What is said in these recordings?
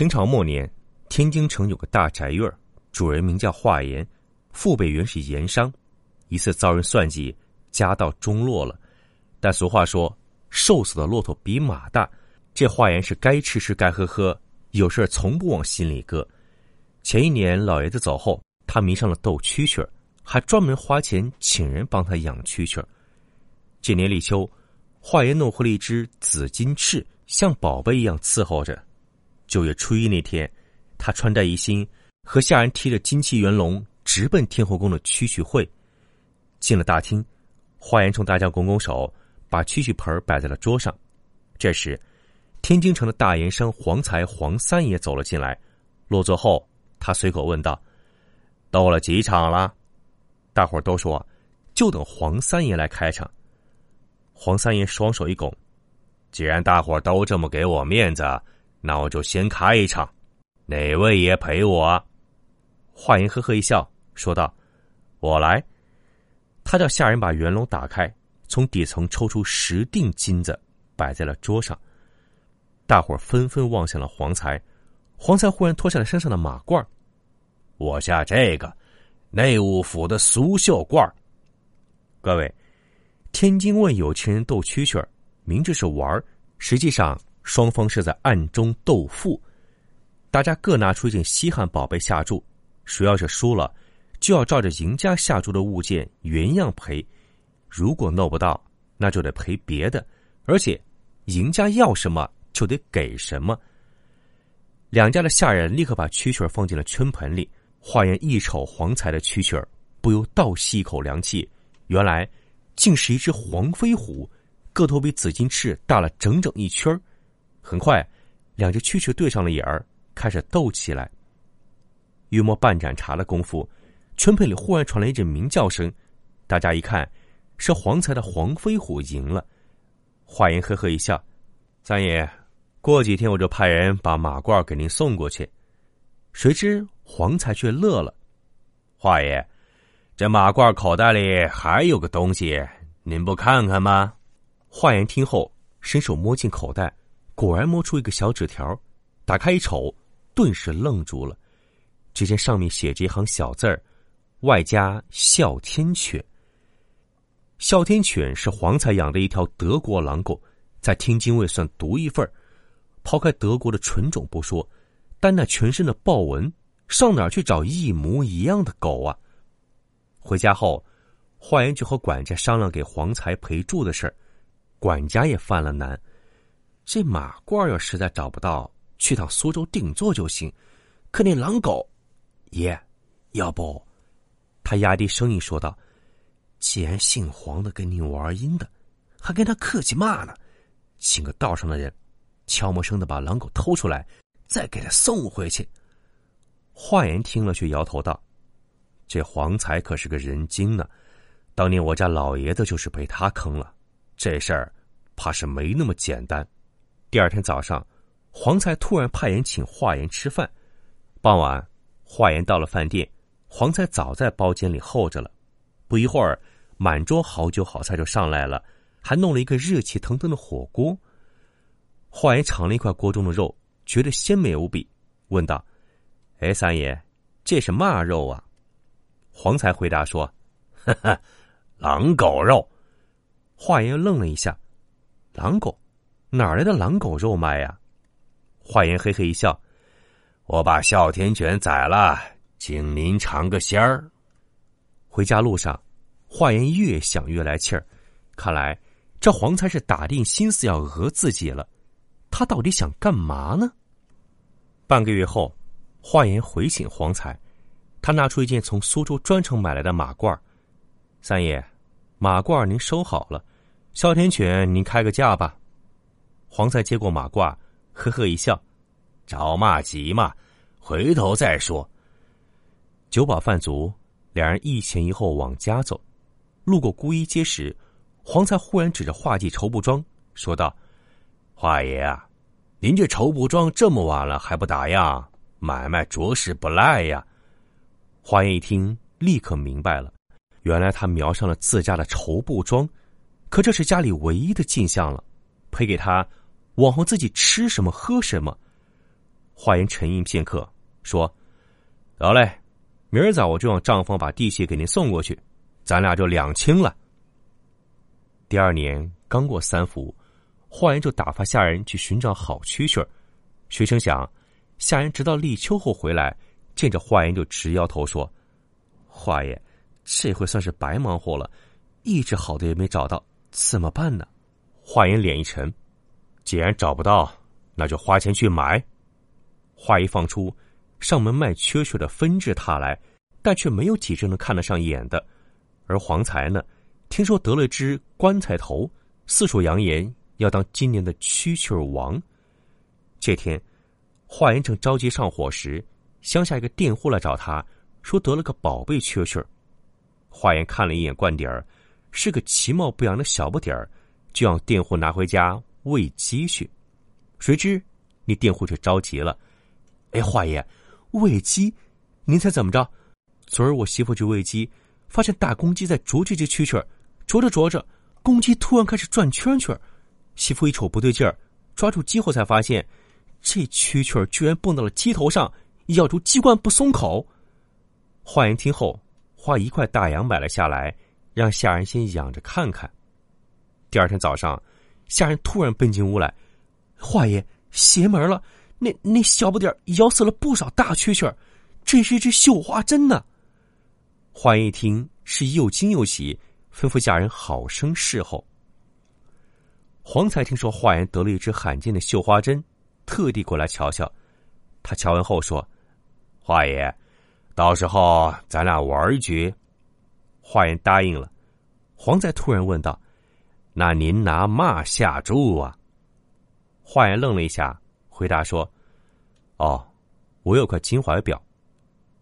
清朝末年，天津城有个大宅院，主人名叫华严，父辈原是盐商，一次遭人算计，家道中落了。但俗话说，瘦死的骆驼比马大，这华严是该吃吃该喝喝，有事从不往心里搁。前一年老爷子走后，他迷上了斗蛐蛐还专门花钱请人帮他养蛐蛐这年立秋，华严弄回了一只紫金翅，像宝贝一样伺候着。九月初一那天，他穿戴一新，和下人提着金漆圆笼，直奔天后宫的蛐蛐会。进了大厅，华严冲大家拱拱手，把蛐蛐盆摆在了桌上。这时，天津城的大盐商黄财黄三爷走了进来。落座后，他随口问道：“斗了几场了？”大伙都说：“就等黄三爷来开场。”黄三爷双手一拱：“既然大伙都这么给我面子。”那我就先开一场，哪位爷陪我啊？华严呵呵一笑，说道：“我来。”他叫下人把圆笼打开，从底层抽出十锭金子，摆在了桌上。大伙纷纷望向了黄财。黄财忽然脱下了身上的马褂，我下这个内务府的苏绣褂。各位，天津问有钱人斗蛐蛐儿明知是玩儿实际上。双方是在暗中斗富，大家各拿出一件稀罕宝贝下注，谁要是输了，就要照着赢家下注的物件原样赔；如果弄不到，那就得赔别的，而且赢家要什么就得给什么。两家的下人立刻把蛐蛐放进了圈盆里。化验一瞅黄财的蛐蛐不由倒吸一口凉气，原来竟是一只黄飞虎，个头比紫金翅大了整整一圈儿。很快，两只蛐蛐对上了眼儿，开始斗起来。约莫半盏茶的功夫，圈盆里忽然传来一阵鸣叫声。大家一看，是黄财的黄飞虎赢了。华严呵呵一笑：“三爷，过几天我就派人把马褂给您送过去。”谁知黄财却乐了：“华爷，这马褂口袋里还有个东西，您不看看吗？”华严听后，伸手摸进口袋。果然摸出一个小纸条，打开一瞅，顿时愣住了。只见上面写着一行小字儿：“外加哮天犬。”哮天犬是黄才养的一条德国狼狗，在天津卫算独一份儿抛开德国的纯种不说，单那全身的豹纹，上哪儿去找一模一样的狗啊？回家后，华严就和管家商量给黄才赔住的事儿，管家也犯了难。这马褂要实在找不到，去趟苏州定做就行。可那狼狗，爷，要不，他压低声音说道：“既然姓黄的跟你玩阴的，还跟他客气嘛呢？请个道上的人，悄没声的把狼狗偷出来，再给他送回去。”华严听了却摇头道：“这黄财可是个人精呢，当年我家老爷子就是被他坑了，这事儿怕是没那么简单。”第二天早上，黄才突然派人请华严吃饭。傍晚，华严到了饭店，黄才早在包间里候着了。不一会儿，满桌好酒好菜就上来了，还弄了一个热气腾腾的火锅。华岩尝了一块锅中的肉，觉得鲜美无比，问道：“哎，三爷，这是嘛肉啊？”黄才回答说：“哈哈，狼狗肉。”华岩愣了一下：“狼狗？”哪来的狼狗肉卖呀？华严嘿嘿一笑：“我把哮天犬宰了，请您尝个鲜儿。”回家路上，华严越想越来气儿，看来这黄才是打定心思要讹自己了。他到底想干嘛呢？半个月后，华严回请黄才，他拿出一件从苏州专程买来的马褂三爷，马褂您收好了，哮天犬您开个价吧。”黄才接过马褂，呵呵一笑：“着嘛急嘛，回头再说。”酒饱饭足，两人一前一后往家走。路过孤衣街时，黄才忽然指着画记绸布庄说道：“华爷啊，您这绸布庄这么晚了还不打烊，买卖着实不赖呀。”华爷一听，立刻明白了，原来他瞄上了自家的绸布庄，可这是家里唯一的进项了，赔给他，往后自己吃什么喝什么。华言沉吟片刻，说：“得嘞。”明儿早我就让账房把地契给您送过去，咱俩就两清了。第二年刚过三伏，华言就打发下人去寻找好蛐蛐儿，谁成想，下人直到立秋后回来，见着华言就直摇头说：“华爷，这回算是白忙活了，一只好的也没找到，怎么办呢？”华言脸一沉，既然找不到，那就花钱去买。话一放出。上门卖蛐蛐的纷至沓来，但却没有几只能看得上眼的。而黄财呢，听说得了只棺材头，四处扬言要当今年的蛐蛐王。这天，华言正着急上火时，乡下一个佃户来找他，说得了个宝贝蛐蛐。华言看了一眼罐底儿，是个其貌不扬的小不点儿，就让佃户拿回家喂鸡去。谁知那佃户却着急了：“哎，华爷！”喂鸡，您猜怎么着？昨儿我媳妇去喂鸡，发现大公鸡在啄这只蛐蛐，啄着啄着，公鸡突然开始转圈圈。媳妇一瞅不对劲儿，抓住鸡后才发现，这蛐蛐居然蹦到了鸡头上，咬住鸡冠不松口。华言听后，花一块大洋买了下来，让下人先养着看看。第二天早上，下人突然奔进屋来，华爷邪门了。那那小不点咬死了不少大蛐蛐这是一只绣花针呢。华爷一听是又惊又喜，吩咐下人好生侍候。黄才听说华言得了一只罕见的绣花针，特地过来瞧瞧。他瞧完后说：“华爷，到时候咱俩玩一局。”华言答应了。黄才突然问道：“那您拿嘛下注啊？”华言愣了一下。回答说：“哦，我有块金怀表。”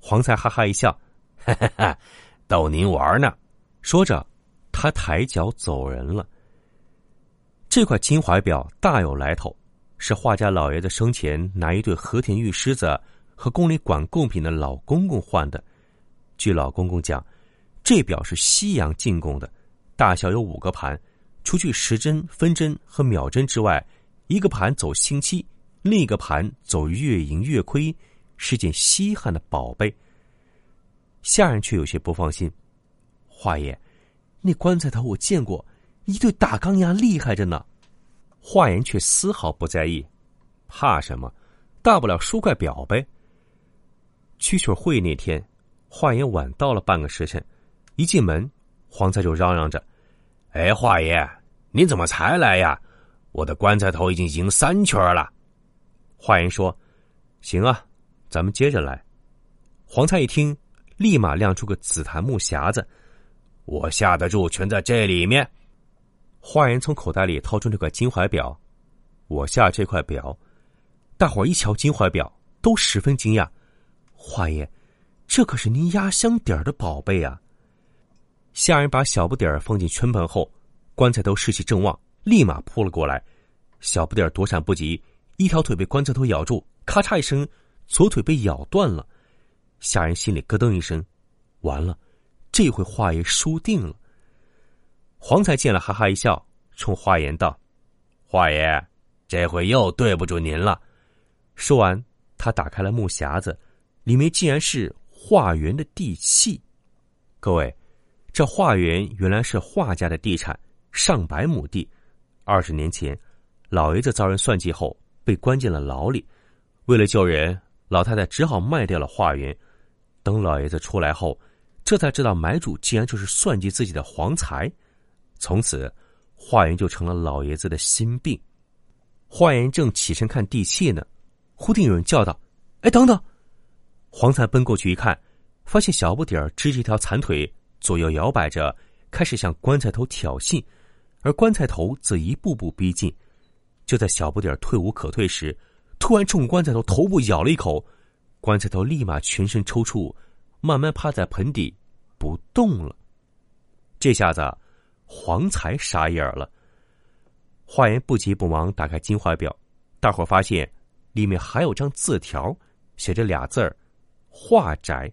黄才哈哈一笑：“哈哈哈，逗您玩呢。”说着，他抬脚走人了。这块金怀表大有来头，是画家老爷子生前拿一对和田玉狮子和宫里管贡品的老公公换的。据老公公讲，这表是西洋进贡的，大小有五个盘，除去时针、分针和秒针之外，一个盘走星期。另一个盘走月盈月亏，是件稀罕的宝贝。下人却有些不放心。华爷，那棺材头我见过，一对大钢牙厉害着呢。华言却丝毫不在意，怕什么？大不了输块表呗。蛐蛐会那天，华言晚到了半个时辰，一进门，黄才就嚷嚷着：“哎，华爷，你怎么才来呀？我的棺材头已经赢三圈了。”华言说：“行啊，咱们接着来。”黄菜一听，立马亮出个紫檀木匣子，我下的注全在这里面。华言从口袋里掏出那块金怀表，我下这块表。大伙一瞧金怀表，都十分惊讶。华爷，这可是您压箱底儿的宝贝啊！下人把小不点儿放进圈盆后，棺材头士气正旺，立马扑了过来。小不点儿躲闪不及。一条腿被棺材头咬住，咔嚓一声，左腿被咬断了。下人心里咯噔一声，完了，这回华爷输定了。黄才见了，哈哈一笑，冲华言道：“华爷，这回又对不住您了。”说完，他打开了木匣子，里面竟然是化缘的地契。各位，这画园原来是华家的地产，上百亩地。二十年前，老爷子遭人算计后。被关进了牢里，为了救人，老太太只好卖掉了画园。等老爷子出来后，这才知道买主竟然就是算计自己的黄财。从此，画园就成了老爷子的心病。画园正起身看地契呢，忽听有人叫道：“哎，等等！”黄才奔过去一看，发现小不点儿支着一条残腿，左右摇摆着，开始向棺材头挑衅，而棺材头则一步步逼近。就在小不点退无可退时，突然冲棺材头头部咬了一口，棺材头立马全身抽搐，慢慢趴在盆底不动了。这下子，黄才傻眼了。华严不急不忙打开金怀表，大伙发现里面还有张字条，写着俩字儿“华宅”。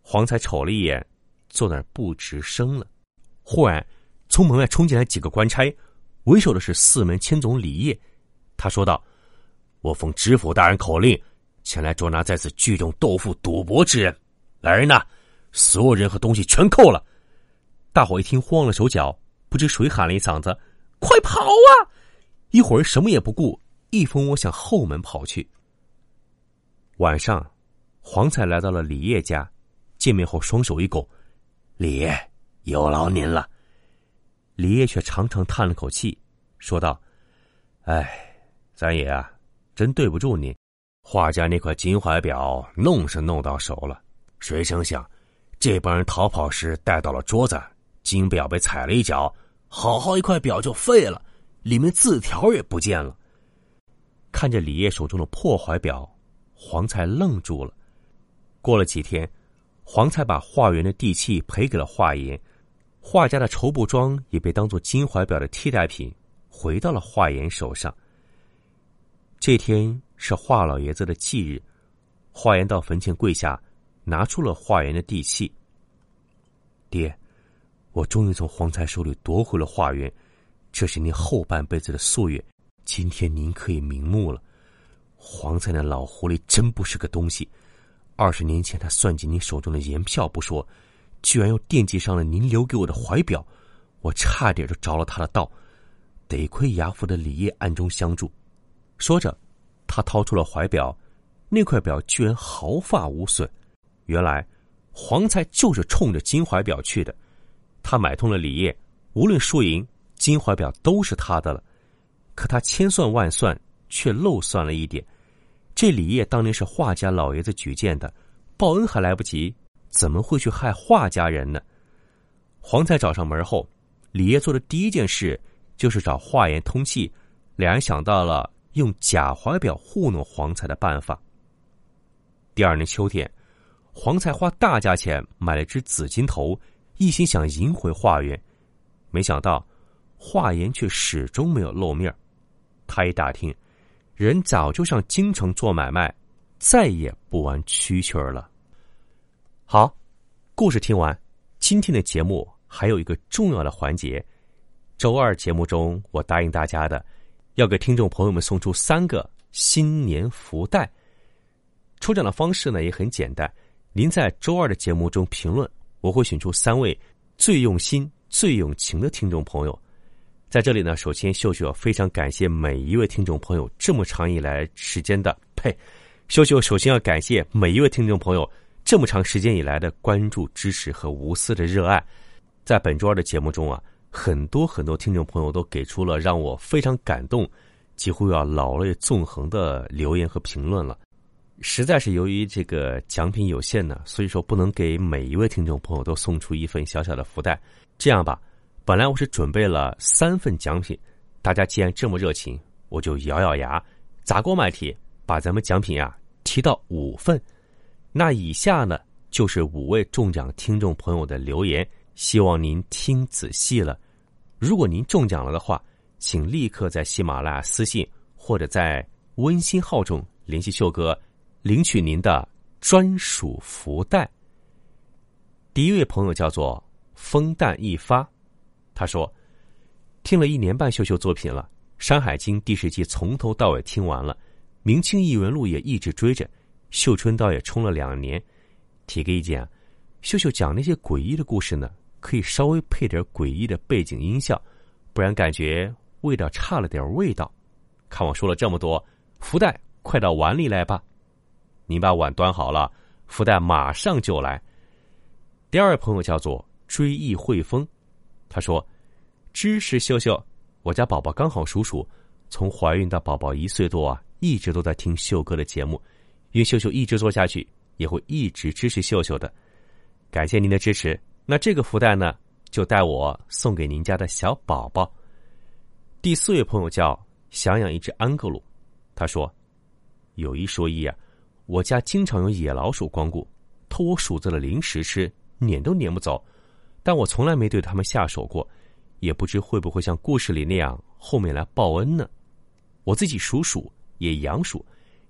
黄才瞅了一眼，坐那儿不吱声了。忽然，从门外冲进来几个官差。为首的是四门千总李业，他说道：“我奉知府大人口令，前来捉拿在此聚众斗富赌博之人。来人呐，所有人和东西全扣了！”大伙一听，慌了手脚，不知谁喊了一嗓子：“快跑啊！”一伙人什么也不顾，一蜂窝向后门跑去。晚上，黄彩来到了李业家，见面后双手一拱：“李爷，有劳您了。”李爷却长长叹了口气，说道：“哎，三爷啊，真对不住您。画家那块金怀表弄是弄到手了，谁成想，这帮人逃跑时带到了桌子，金表被踩了一脚，好好一块表就废了，里面字条也不见了。”看着李烨手中的破怀表，黄才愣住了。过了几天，黄才把化缘的地契赔给了华岩。画家的绸布庄也被当做金怀表的替代品，回到了华岩手上。这天是华老爷子的忌日，华岩到坟前跪下，拿出了华严的地契。爹，我终于从黄才手里夺回了华园，这是您后半辈子的夙愿，今天您可以瞑目了。黄才那老狐狸真不是个东西，二十年前他算计您手中的银票不说。居然又惦记上了您留给我的怀表，我差点就着了他的道。得亏衙府的李业暗中相助。说着，他掏出了怀表，那块表居然毫发无损。原来黄才就是冲着金怀表去的。他买通了李业，无论输赢，金怀表都是他的了。可他千算万算，却漏算了一点。这李业当年是华家老爷子举荐的，报恩还来不及。怎么会去害华家人呢？黄才找上门后，李业做的第一件事就是找华严通气。两人想到了用假怀表糊弄黄才的办法。第二年秋天，黄才花大价钱买了只紫金头，一心想赢回华园。没想到，华严却始终没有露面。他一打听，人早就上京城做买卖，再也不玩蛐蛐儿了。好，故事听完，今天的节目还有一个重要的环节。周二节目中，我答应大家的，要给听众朋友们送出三个新年福袋。抽奖的方式呢也很简单，您在周二的节目中评论，我会选出三位最用心、最用情的听众朋友。在这里呢，首先秀秀非常感谢每一位听众朋友这么长以来时间的呸，秀秀首先要感谢每一位听众朋友。这么长时间以来的关注、支持和无私的热爱，在本周二的节目中啊，很多很多听众朋友都给出了让我非常感动、几乎要老泪纵横的留言和评论了。实在是由于这个奖品有限呢，所以说不能给每一位听众朋友都送出一份小小的福袋。这样吧，本来我是准备了三份奖品，大家既然这么热情，我就咬咬牙，砸锅卖铁，把咱们奖品啊提到五份。那以下呢，就是五位中奖听众朋友的留言，希望您听仔细了。如果您中奖了的话，请立刻在喜马拉雅私信或者在温馨号中联系秀哥，领取您的专属福袋。第一位朋友叫做风淡一发，他说：“听了一年半秀秀作品了，《山海经》第十季从头到尾听完了，《明清异闻录》也一直追着。”秀春倒也冲了两年，提个意见啊，秀秀讲那些诡异的故事呢，可以稍微配点诡异的背景音效，不然感觉味道差了点味道。看我说了这么多，福袋快到碗里来吧。您把碗端好了，福袋马上就来。第二位朋友叫做追忆汇丰，他说：“支持秀秀，我家宝宝刚好属鼠，从怀孕到宝宝一岁多啊，一直都在听秀哥的节目。”愿秀秀一直做下去，也会一直支持秀秀的。感谢您的支持。那这个福袋呢，就带我送给您家的小宝宝。第四位朋友叫想养一只安格鲁。他说：“有一说一啊，我家经常有野老鼠光顾，偷我鼠子的零食吃，撵都撵不走。但我从来没对他们下手过，也不知会不会像故事里那样后面来报恩呢。我自己属鼠，也养鼠，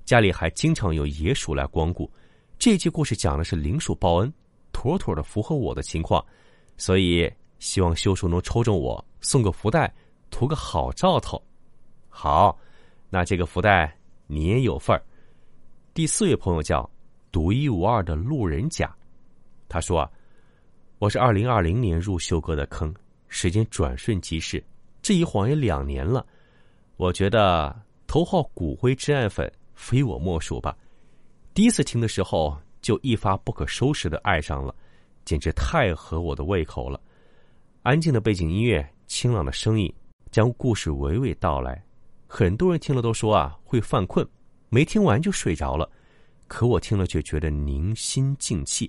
家里还经常有野鼠来光顾。这期故事讲的是灵鼠报恩，妥妥的符合我的情况，所以希望秀叔能抽中我，送个福袋，图个好兆头。好。”那这个福袋你也有份儿。第四位朋友叫独一无二的路人甲，他说啊：“我是二零二零年入秀哥的坑，时间转瞬即逝，这一晃也两年了。我觉得头号骨灰真爱粉非我莫属吧。第一次听的时候就一发不可收拾的爱上了，简直太合我的胃口了。安静的背景音乐，清朗的声音，将故事娓娓道来。”很多人听了都说啊会犯困，没听完就睡着了。可我听了却觉得宁心静气。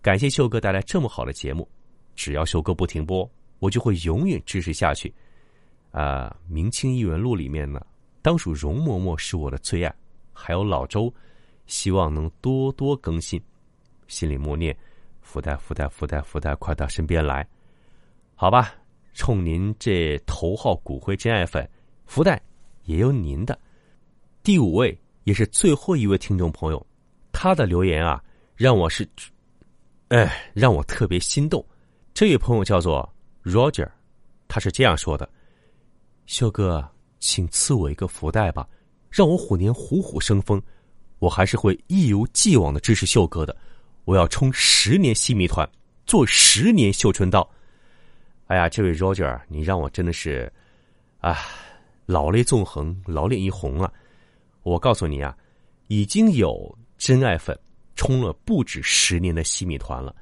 感谢秀哥带来这么好的节目，只要秀哥不停播，我就会永远支持下去。啊，《明清异闻录》里面呢，当属容嬷嬷是我的最爱，还有老周，希望能多多更新。心里默念：福袋福袋福袋福袋，快到身边来。好吧，冲您这头号骨灰真爱粉，福袋。也有您的第五位，也是最后一位听众朋友，他的留言啊，让我是，哎，让我特别心动。这位朋友叫做 Roger，他是这样说的：“秀哥，请赐我一个福袋吧，让我虎年虎虎生风。我还是会一如既往的支持秀哥的。我要冲十年西米团，做十年绣春刀。”哎呀，这位 Roger，你让我真的是，啊。老泪纵横，老脸一红啊！我告诉你啊，已经有真爱粉充了不止十年的西米团了。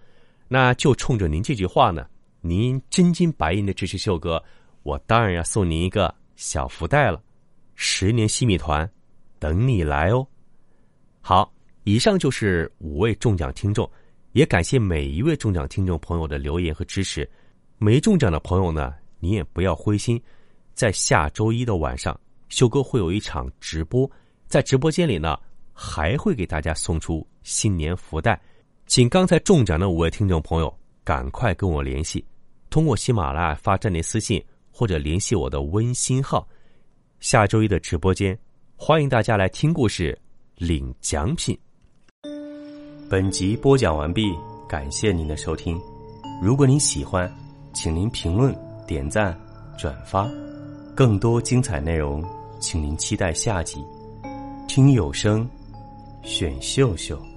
那就冲着您这句话呢，您真金白银的支持秀哥，我当然要送您一个小福袋了。十年西米团，等你来哦。好，以上就是五位中奖听众，也感谢每一位中奖听众朋友的留言和支持。没中奖的朋友呢，你也不要灰心。在下周一的晚上，秀哥会有一场直播，在直播间里呢，还会给大家送出新年福袋，请刚才中奖的五位听众朋友赶快跟我联系，通过喜马拉雅发站内私信或者联系我的微信号。下周一的直播间，欢迎大家来听故事、领奖品。本集播讲完毕，感谢您的收听。如果您喜欢，请您评论、点赞、转发。更多精彩内容，请您期待下集。听有声，选秀秀。